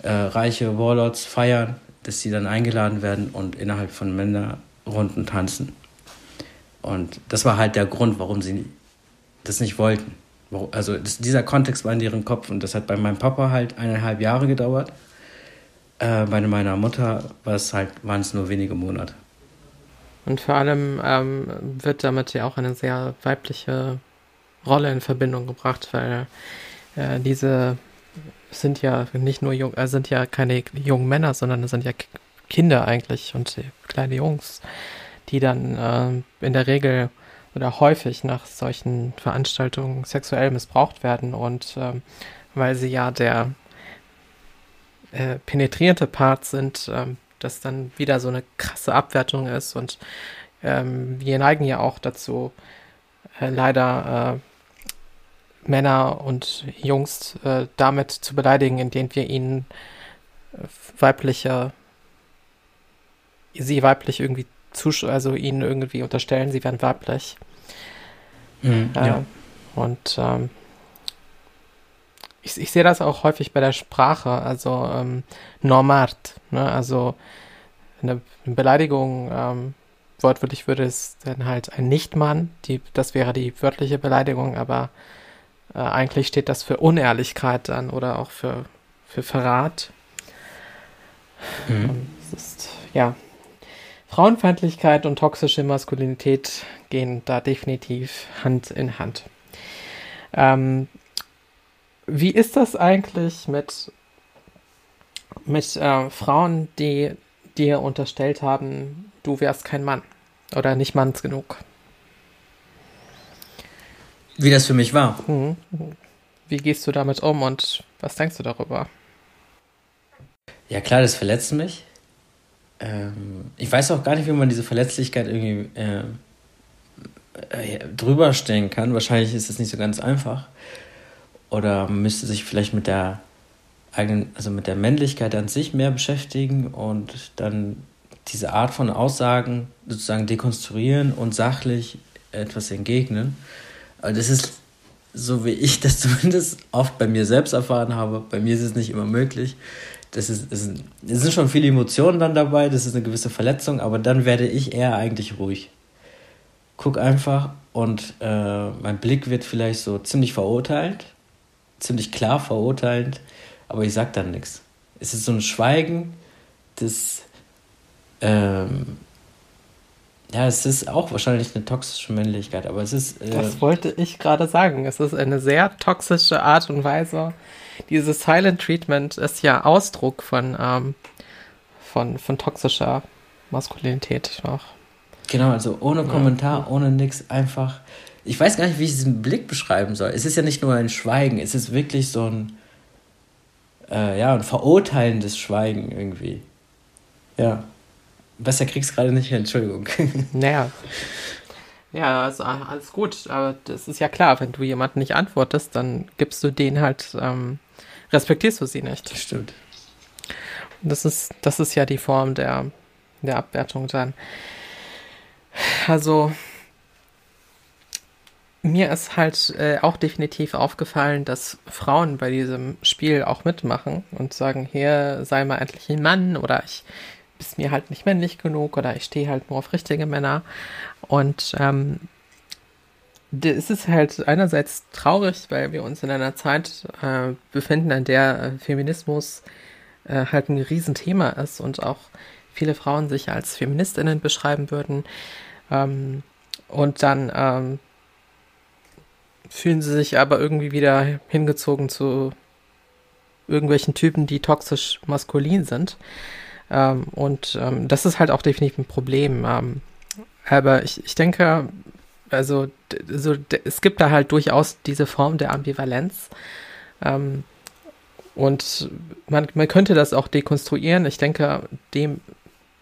äh, reiche Warlords feiern, dass sie dann eingeladen werden und innerhalb von Männerrunden tanzen. Und das war halt der Grund, warum sie das nicht wollten. Also das, dieser Kontext war in ihrem Kopf und das hat bei meinem Papa halt eineinhalb Jahre gedauert. Äh, bei meiner Mutter halt, waren es nur wenige Monate. Und vor allem ähm, wird damit ja auch eine sehr weibliche Rolle in Verbindung gebracht, weil äh, diese sind ja nicht nur jung, äh, sind ja keine jungen Männer, sondern es sind ja Kinder eigentlich und kleine Jungs, die dann äh, in der Regel oder häufig nach solchen Veranstaltungen sexuell missbraucht werden und ähm, weil sie ja der äh, penetrierende Parts sind, ähm, das dann wieder so eine krasse Abwertung ist und ähm, wir neigen ja auch dazu, äh, leider äh, Männer und Jungs äh, damit zu beleidigen, indem wir ihnen äh, weibliche, sie weiblich irgendwie zusch also ihnen irgendwie unterstellen, sie wären weiblich. Mhm, ja. Und ähm, ich, ich sehe das auch häufig bei der Sprache, also ähm, normart, ne? also eine, eine Beleidigung, ähm, wortwörtlich würde es dann halt ein Nichtmann, die, das wäre die wörtliche Beleidigung, aber äh, eigentlich steht das für Unehrlichkeit dann oder auch für, für Verrat. Mhm. Ist, ja, Frauenfeindlichkeit und toxische Maskulinität gehen da definitiv Hand in Hand. Ähm, wie ist das eigentlich mit, mit äh, Frauen, die dir unterstellt haben, du wärst kein Mann oder nicht manns genug? Wie das für mich war. Mhm. Wie gehst du damit um und was denkst du darüber? Ja klar, das verletzt mich. Ähm, ich weiß auch gar nicht, wie man diese Verletzlichkeit irgendwie äh, äh, drüber stehen kann. Wahrscheinlich ist es nicht so ganz einfach. Oder man müsste sich vielleicht mit der eigenen, also mit der Männlichkeit an sich mehr beschäftigen und dann diese Art von Aussagen sozusagen dekonstruieren und sachlich etwas entgegnen. Also das ist so wie ich das zumindest oft bei mir selbst erfahren habe. Bei mir ist es nicht immer möglich. Das ist, es sind schon viele Emotionen dann dabei, das ist eine gewisse Verletzung, aber dann werde ich eher eigentlich ruhig. Guck einfach und äh, mein Blick wird vielleicht so ziemlich verurteilt, ziemlich klar verurteilend, aber ich sag dann nichts. Es ist so ein Schweigen, das ähm, ja, es ist auch wahrscheinlich eine toxische Männlichkeit, aber es ist. Äh das wollte ich gerade sagen. Es ist eine sehr toxische Art und Weise. Dieses Silent Treatment ist ja Ausdruck von, ähm, von, von toxischer Maskulinität auch. Genau, also ohne Kommentar, ja. ohne nix, einfach. Ich weiß gar nicht, wie ich diesen Blick beschreiben soll. Es ist ja nicht nur ein Schweigen, es ist wirklich so ein. Äh, ja, ein verurteilendes Schweigen irgendwie. Ja. Besser kriegst gerade nicht hin, Entschuldigung. Naja. Ja, also alles gut, aber das ist ja klar, wenn du jemanden nicht antwortest, dann gibst du den halt, ähm, respektierst du sie nicht. Stimmt. Und das ist, das ist ja die Form der, der Abwertung dann. Also, mir ist halt äh, auch definitiv aufgefallen, dass Frauen bei diesem Spiel auch mitmachen und sagen, hier sei mal endlich ein Mann oder ich bist mir halt nicht männlich genug oder ich stehe halt nur auf richtige Männer. Und ähm, es ist halt einerseits traurig, weil wir uns in einer Zeit äh, befinden, in der äh, Feminismus äh, halt ein Riesenthema ist und auch viele Frauen sich als Feministinnen beschreiben würden. Ähm, und dann ähm, fühlen sie sich aber irgendwie wieder hingezogen zu irgendwelchen Typen, die toxisch maskulin sind. Ähm, und ähm, das ist halt auch definitiv ein Problem. Ähm, aber ich, ich denke, also so, es gibt da halt durchaus diese Form der Ambivalenz. Ähm, und man, man könnte das auch dekonstruieren. Ich denke, dem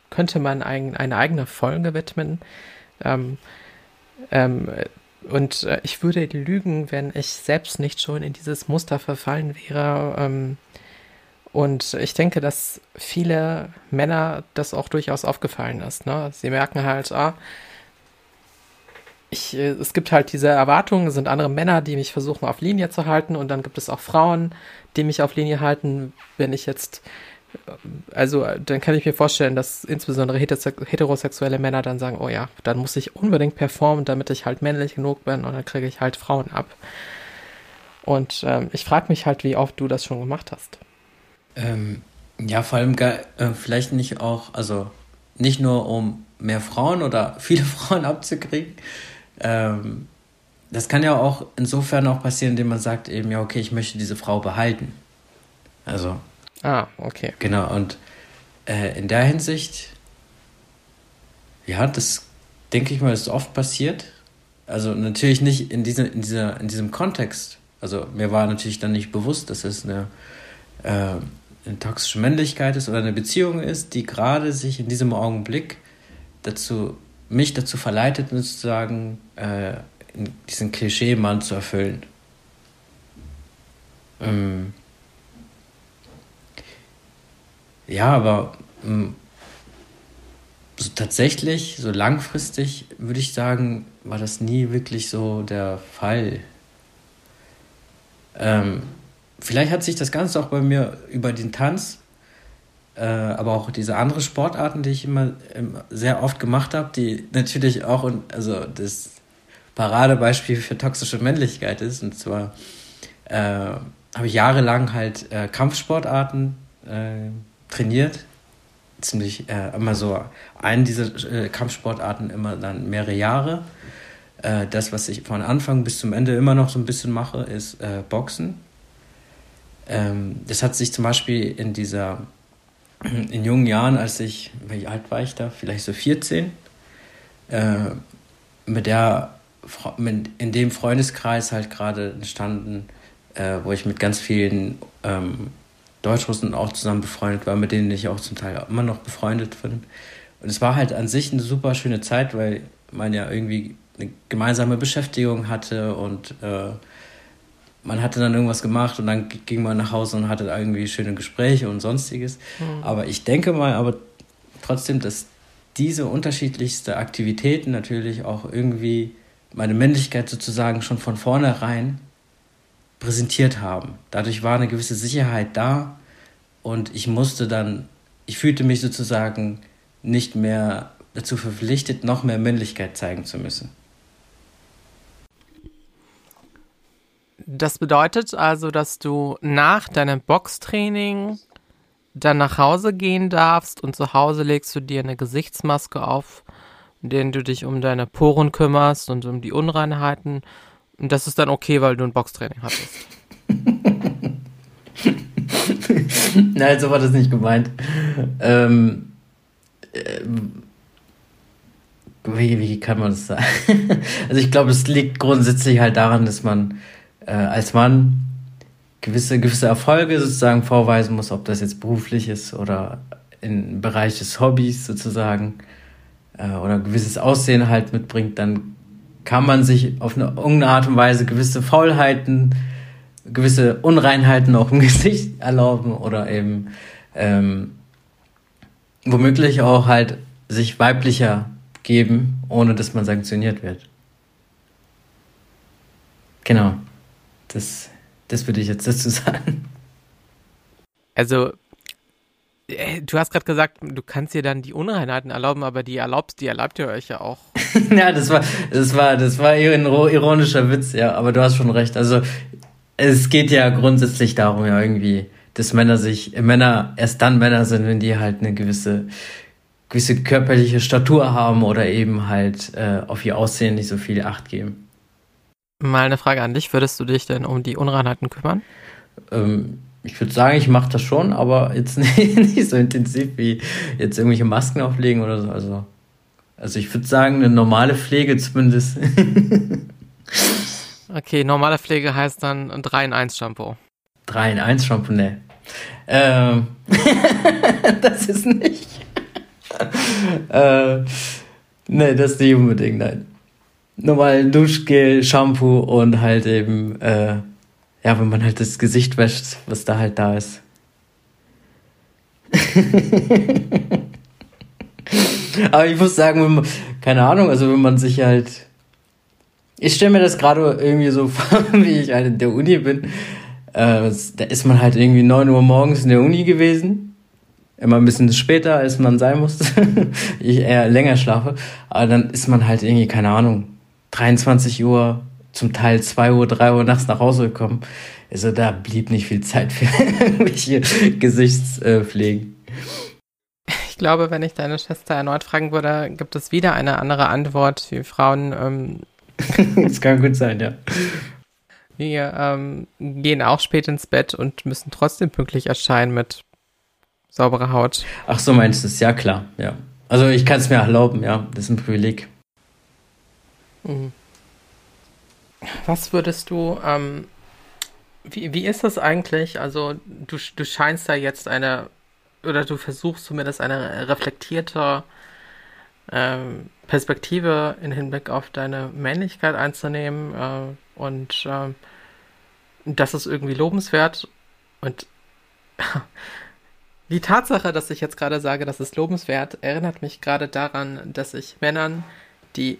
könnte man ein, eine eigene Folge widmen. Ähm, ähm, und äh, ich würde lügen, wenn ich selbst nicht schon in dieses Muster verfallen wäre, und ich denke, dass viele Männer das auch durchaus aufgefallen ist. Ne? Sie merken halt, ah, ich, äh, es gibt halt diese Erwartungen, es sind andere Männer, die mich versuchen auf Linie zu halten und dann gibt es auch Frauen, die mich auf Linie halten, wenn ich jetzt, äh, also dann kann ich mir vorstellen, dass insbesondere heterosexuelle Männer dann sagen, oh ja, dann muss ich unbedingt performen, damit ich halt männlich genug bin und dann kriege ich halt Frauen ab. Und ähm, ich frage mich halt, wie oft du das schon gemacht hast. Ähm, ja, vor allem äh, vielleicht nicht auch, also nicht nur um mehr Frauen oder viele Frauen abzukriegen. Ähm, das kann ja auch insofern auch passieren, indem man sagt eben, ja, okay, ich möchte diese Frau behalten. Also. Ah, okay. Genau, und äh, in der Hinsicht, ja, das denke ich mal, ist oft passiert. Also natürlich nicht in, diese, in, dieser, in diesem Kontext. Also mir war natürlich dann nicht bewusst, dass es eine äh, eine toxische Männlichkeit ist oder eine Beziehung ist, die gerade sich in diesem Augenblick dazu, mich dazu verleitet, sozusagen äh, diesen Klischee-Mann zu erfüllen. Ähm ja, aber ähm, so tatsächlich, so langfristig würde ich sagen, war das nie wirklich so der Fall. Ähm, vielleicht hat sich das Ganze auch bei mir über den Tanz, äh, aber auch diese anderen Sportarten, die ich immer, immer sehr oft gemacht habe, die natürlich auch, also das Paradebeispiel für toxische Männlichkeit ist. Und zwar äh, habe ich jahrelang halt äh, Kampfsportarten äh, trainiert. Ziemlich äh, immer so einen dieser äh, Kampfsportarten immer dann mehrere Jahre. Das, was ich von Anfang bis zum Ende immer noch so ein bisschen mache, ist Boxen. Ähm, das hat sich zum Beispiel in dieser, in jungen Jahren, als ich, wie alt war ich da? Vielleicht so 14, äh, mit der, mit, in dem Freundeskreis halt gerade entstanden, äh, wo ich mit ganz vielen ähm, Deutschrussen auch zusammen befreundet war, mit denen ich auch zum Teil immer noch befreundet bin. Und es war halt an sich eine super schöne Zeit, weil man ja irgendwie eine gemeinsame Beschäftigung hatte und äh, man hatte dann irgendwas gemacht und dann ging man nach Hause und hatte irgendwie schöne Gespräche und sonstiges. Mhm. Aber ich denke mal, aber trotzdem, dass diese unterschiedlichste Aktivitäten natürlich auch irgendwie meine Männlichkeit sozusagen schon von vornherein präsentiert haben. Dadurch war eine gewisse Sicherheit da und ich musste dann, ich fühlte mich sozusagen nicht mehr dazu verpflichtet, noch mehr Männlichkeit zeigen zu müssen. Das bedeutet also, dass du nach deinem Boxtraining dann nach Hause gehen darfst und zu Hause legst du dir eine Gesichtsmaske auf, in der du dich um deine Poren kümmerst und um die Unreinheiten. Und das ist dann okay, weil du ein Boxtraining hattest. Nein, so war das nicht gemeint. Ähm, ähm, wie, wie kann man das sagen? also ich glaube, es liegt grundsätzlich halt daran, dass man äh, als Mann gewisse, gewisse Erfolge sozusagen vorweisen muss, ob das jetzt beruflich ist oder im Bereich des Hobbys sozusagen äh, oder gewisses Aussehen halt mitbringt, dann kann man sich auf eine irgendeine Art und Weise gewisse Faulheiten, gewisse Unreinheiten auch im Gesicht erlauben oder eben ähm, womöglich auch halt sich weiblicher geben, ohne dass man sanktioniert wird. Genau. Das, das würde ich jetzt dazu sagen. Also, äh, du hast gerade gesagt, du kannst dir dann die Unreinheiten erlauben, aber die erlaubst, die erlaubt ihr euch ja auch. ja, das war, das war, das war ein ironischer Witz, ja, aber du hast schon recht. Also, es geht ja grundsätzlich darum, ja, irgendwie, dass Männer sich, Männer erst dann Männer sind, wenn die halt eine gewisse, gewisse körperliche Statur haben oder eben halt äh, auf ihr Aussehen nicht so viel Acht geben. Mal eine Frage an dich. Würdest du dich denn um die Unreinheiten kümmern? Ähm, ich würde sagen, ich mache das schon, aber jetzt nicht, so intensiv wie jetzt irgendwelche Masken auflegen oder so. Also, also ich würde sagen, eine normale Pflege zumindest. okay, normale Pflege heißt dann 3 in 1 Shampoo. 3 in 1 Shampoo, ne. Ähm, das ist nicht. äh, ne, das ist nicht unbedingt, nein normalen Duschgel, Shampoo und halt eben, äh, ja, wenn man halt das Gesicht wäscht, was da halt da ist. Aber ich muss sagen, man, keine Ahnung, also wenn man sich halt. Ich stelle mir das gerade irgendwie so vor, wie ich halt in der Uni bin. Äh, da ist man halt irgendwie 9 Uhr morgens in der Uni gewesen. Immer ein bisschen später, als man sein musste. ich eher länger schlafe. Aber dann ist man halt irgendwie, keine Ahnung, 23 Uhr, zum Teil 2 Uhr, 3 Uhr nachts nach Hause gekommen. Also da blieb nicht viel Zeit für irgendwelche Gesichtspflegen. Ich glaube, wenn ich deine Schwester erneut fragen würde, gibt es wieder eine andere Antwort. wie Frauen. Ähm, das kann gut sein, ja. Wir ähm, gehen auch spät ins Bett und müssen trotzdem pünktlich erscheinen mit sauberer Haut. Ach so meinst du es, ja klar, ja. Also ich kann es mir erlauben, ja, das ist ein Privileg. Mhm. Was würdest du, ähm, wie, wie ist das eigentlich? Also, du, du scheinst da jetzt eine, oder du versuchst zumindest eine reflektierte ähm, Perspektive in Hinblick auf deine Männlichkeit einzunehmen äh, und äh, das ist irgendwie lobenswert und die Tatsache, dass ich jetzt gerade sage, das ist lobenswert, erinnert mich gerade daran, dass ich Männern, die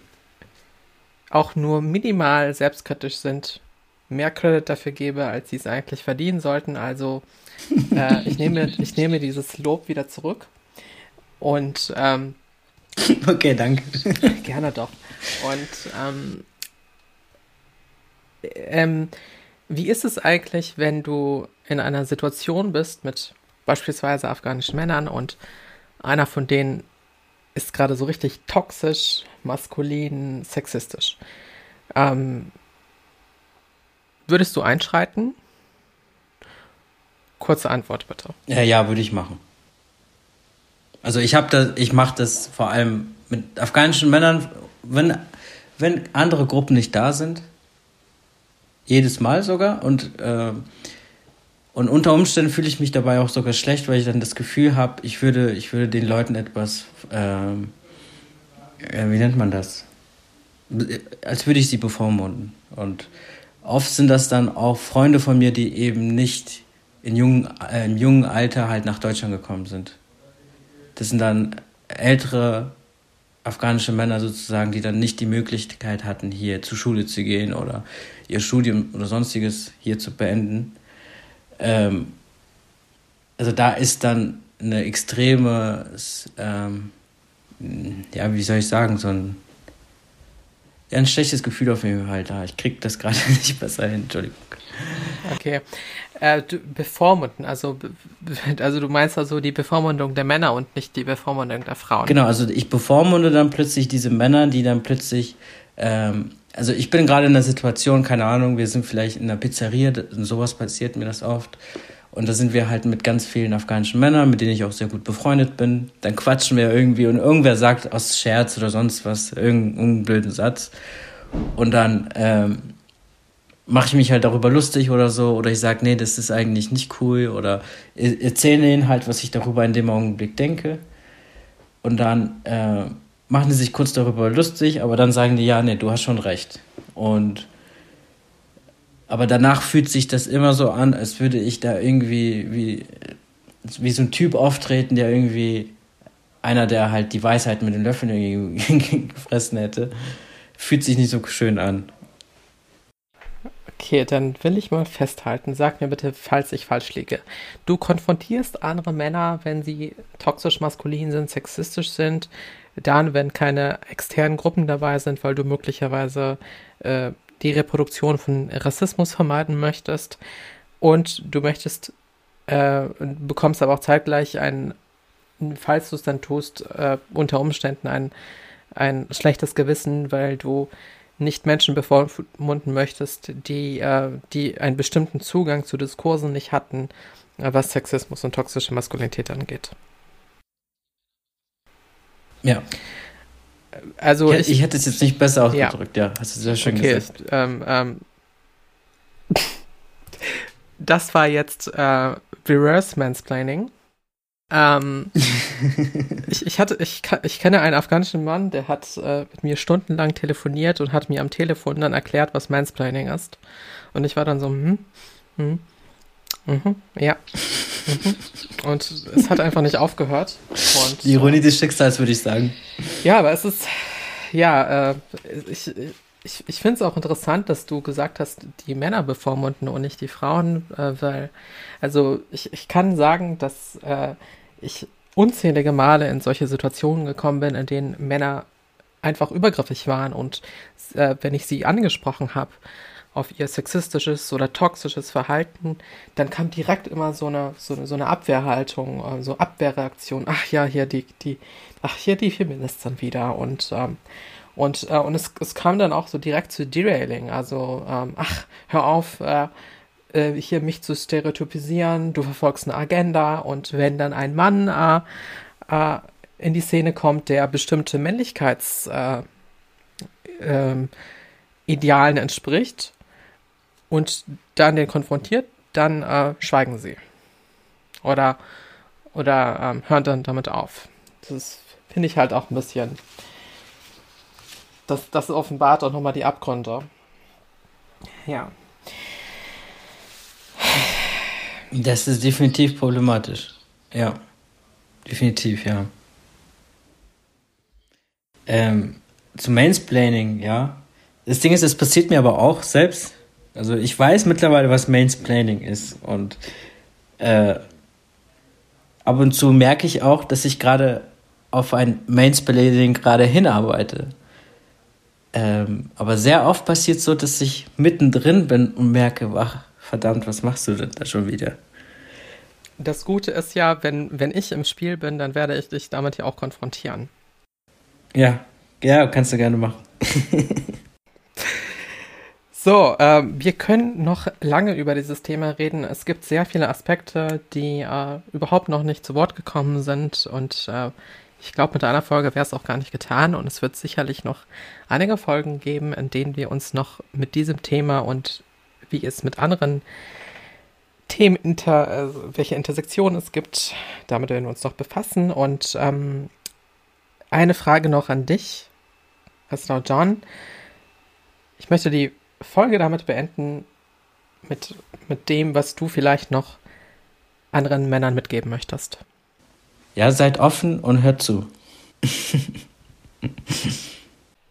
auch nur minimal selbstkritisch sind, mehr Credit dafür gebe, als sie es eigentlich verdienen sollten. Also äh, ich, nehme, ich nehme dieses Lob wieder zurück. Und ähm, okay, danke. gerne doch. Und ähm, ähm, wie ist es eigentlich, wenn du in einer Situation bist mit beispielsweise afghanischen Männern und einer von denen ist gerade so richtig toxisch, maskulin, sexistisch. Ähm, würdest du einschreiten? Kurze Antwort bitte. Ja, ja, würde ich machen. Also ich habe das, ich mache das vor allem mit afghanischen Männern, wenn wenn andere Gruppen nicht da sind, jedes Mal sogar und äh, und unter Umständen fühle ich mich dabei auch sogar schlecht, weil ich dann das Gefühl habe, ich würde, ich würde den Leuten etwas, ähm, äh, wie nennt man das? Als würde ich sie bevormunden. Und oft sind das dann auch Freunde von mir, die eben nicht in jungen, äh, im jungen Alter halt nach Deutschland gekommen sind. Das sind dann ältere afghanische Männer sozusagen, die dann nicht die Möglichkeit hatten, hier zur Schule zu gehen oder ihr Studium oder sonstiges hier zu beenden. Ähm, also da ist dann eine extreme, ähm, ja, wie soll ich sagen, so ein, ein schlechtes Gefühl auf jeden Fall da. Ich krieg das gerade nicht besser hin, Entschuldigung. Okay. Äh, du, bevormunden, also, also du meinst also die Bevormundung der Männer und nicht die Bevormundung der Frauen. Genau, also ich bevormunde dann plötzlich diese Männer, die dann plötzlich, ähm, also ich bin gerade in der Situation, keine Ahnung, wir sind vielleicht in einer Pizzeria, sowas passiert mir das oft. Und da sind wir halt mit ganz vielen afghanischen Männern, mit denen ich auch sehr gut befreundet bin. Dann quatschen wir irgendwie und irgendwer sagt aus Scherz oder sonst was irgendeinen blöden Satz. Und dann ähm, mache ich mich halt darüber lustig oder so. Oder ich sage, nee, das ist eigentlich nicht cool. Oder erzähle ihnen halt, was ich darüber in dem Augenblick denke. Und dann äh, machen die sich kurz darüber lustig, aber dann sagen die, ja, nee, du hast schon recht. Und aber danach fühlt sich das immer so an, als würde ich da irgendwie wie, wie so ein Typ auftreten, der irgendwie einer, der halt die Weisheit mit den Löffeln gefressen hätte. Fühlt sich nicht so schön an. Okay, dann will ich mal festhalten. Sag mir bitte, falls ich falsch liege. Du konfrontierst andere Männer, wenn sie toxisch maskulin sind, sexistisch sind, dann, wenn keine externen Gruppen dabei sind, weil du möglicherweise äh, die Reproduktion von Rassismus vermeiden möchtest und du möchtest, äh, bekommst aber auch zeitgleich ein, falls du es dann tust, äh, unter Umständen ein, ein schlechtes Gewissen, weil du nicht Menschen bevormunden möchtest, die, äh, die einen bestimmten Zugang zu Diskursen nicht hatten, was Sexismus und toxische Maskulinität angeht. Ja. Also ich, ich, ich, hätte es jetzt nicht besser ausgedrückt, ja, ja hast du sehr schön okay, gesagt. Ähm, ähm, das war jetzt äh, Reverse Mansplaining. Ähm, ich, ich, hatte, ich, ich kenne einen afghanischen Mann, der hat äh, mit mir stundenlang telefoniert und hat mir am Telefon dann erklärt, was Mansplaining ist. Und ich war dann so, hm, hm, mhm, ja. Mhm. Und es hat einfach nicht aufgehört. Und, Die Ironie des Schicksals, würde ich sagen. Ja, aber es ist, ja, äh, ich, ich, ich finde es auch interessant, dass du gesagt hast, die Männer bevormunden und nicht die Frauen, äh, weil, also ich, ich kann sagen, dass äh, ich unzählige Male in solche Situationen gekommen bin, in denen Männer einfach übergriffig waren und äh, wenn ich sie angesprochen habe, auf ihr sexistisches oder toxisches Verhalten, dann kam direkt immer so eine, so eine, so eine Abwehrhaltung, äh, so Abwehrreaktion. Ach ja, hier die, die, ach hier die Feministin wieder und ähm, und, äh, und es, es kam dann auch so direkt zu Derailing. Also, ähm, ach, hör auf, äh, äh, hier mich zu stereotypisieren, du verfolgst eine Agenda und wenn dann ein Mann äh, äh, in die Szene kommt, der bestimmte Männlichkeitsidealen äh, ähm, entspricht, und dann den konfrontiert, dann äh, schweigen sie. Oder, oder ähm, hören dann damit auf. Das finde ich halt auch ein bisschen. Das, das offenbart auch nochmal die Abgründe. Ja. Das ist definitiv problematisch. Ja. Definitiv, ja. Ähm, zum Mansplaining, ja. Das Ding ist, es passiert mir aber auch selbst. Also ich weiß mittlerweile, was Mansplaining ist und äh, ab und zu merke ich auch, dass ich gerade auf ein Mansplaining gerade hinarbeite. Ähm, aber sehr oft passiert so, dass ich mittendrin bin und merke, ach, verdammt, was machst du denn da schon wieder? Das Gute ist ja, wenn, wenn ich im Spiel bin, dann werde ich dich damit ja auch konfrontieren. Ja, ja, kannst du gerne machen. So, äh, wir können noch lange über dieses Thema reden. Es gibt sehr viele Aspekte, die äh, überhaupt noch nicht zu Wort gekommen sind und äh, ich glaube, mit einer Folge wäre es auch gar nicht getan und es wird sicherlich noch einige Folgen geben, in denen wir uns noch mit diesem Thema und wie es mit anderen Themen, inter, also welche Intersektionen es gibt, damit werden wir uns noch befassen. Und ähm, eine Frage noch an dich, Pastor John. Ich möchte die Folge damit beenden, mit, mit dem, was du vielleicht noch anderen Männern mitgeben möchtest. Ja, seid offen und hört zu.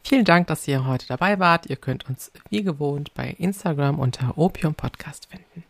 Vielen Dank, dass ihr heute dabei wart. Ihr könnt uns wie gewohnt bei Instagram unter Opium Podcast finden.